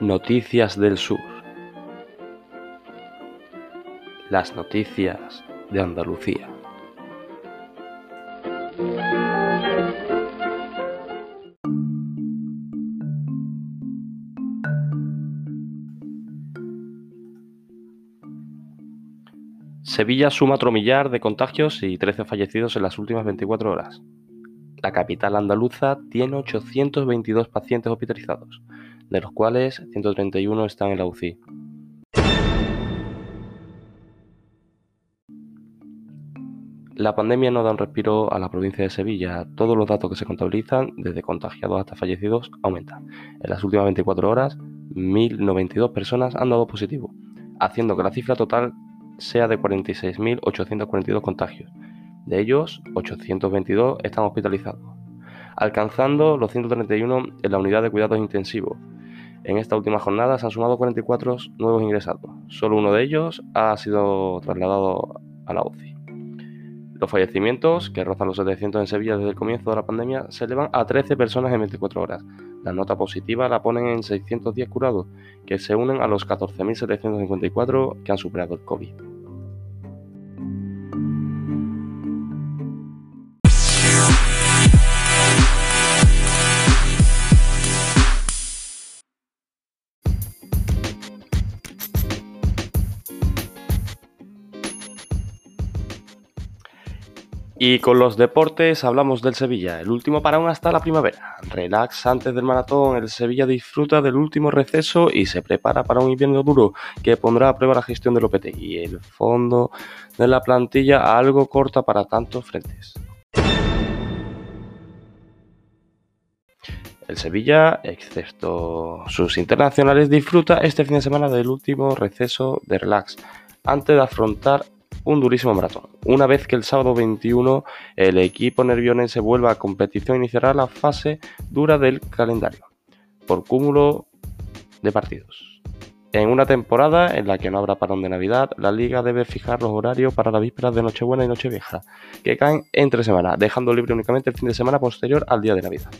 Noticias del Sur. Las noticias de Andalucía. Sevilla suma otro millar de contagios y 13 fallecidos en las últimas 24 horas. La capital andaluza tiene 822 pacientes hospitalizados, de los cuales 131 están en la UCI. La pandemia no da un respiro a la provincia de Sevilla. Todos los datos que se contabilizan, desde contagiados hasta fallecidos, aumentan. En las últimas 24 horas, 1.092 personas han dado positivo, haciendo que la cifra total sea de 46.842 contagios. De ellos, 822 están hospitalizados, alcanzando los 131 en la unidad de cuidados intensivos, en esta última jornada se han sumado 44 nuevos ingresados. Solo uno de ellos ha sido trasladado a la UCI. Los fallecimientos, que rozan los 700 en Sevilla desde el comienzo de la pandemia, se elevan a 13 personas en 24 horas. La nota positiva la ponen en 610 curados, que se unen a los 14.754 que han superado el COVID. Y con los deportes hablamos del Sevilla, el último parón hasta la primavera. Relax antes del maratón, el Sevilla disfruta del último receso y se prepara para un invierno duro que pondrá a prueba la gestión del Y El fondo de la plantilla algo corta para tantos frentes. El Sevilla, excepto sus internacionales, disfruta este fin de semana del último receso de relax antes de afrontar un durísimo maratón. Una vez que el sábado 21 el equipo nervionense vuelva a competición, iniciará la fase dura del calendario, por cúmulo de partidos. En una temporada en la que no habrá parón de Navidad, la liga debe fijar los horarios para las vísperas de Nochebuena y Nochevieja, que caen entre semanas, dejando libre únicamente el fin de semana posterior al día de Navidad.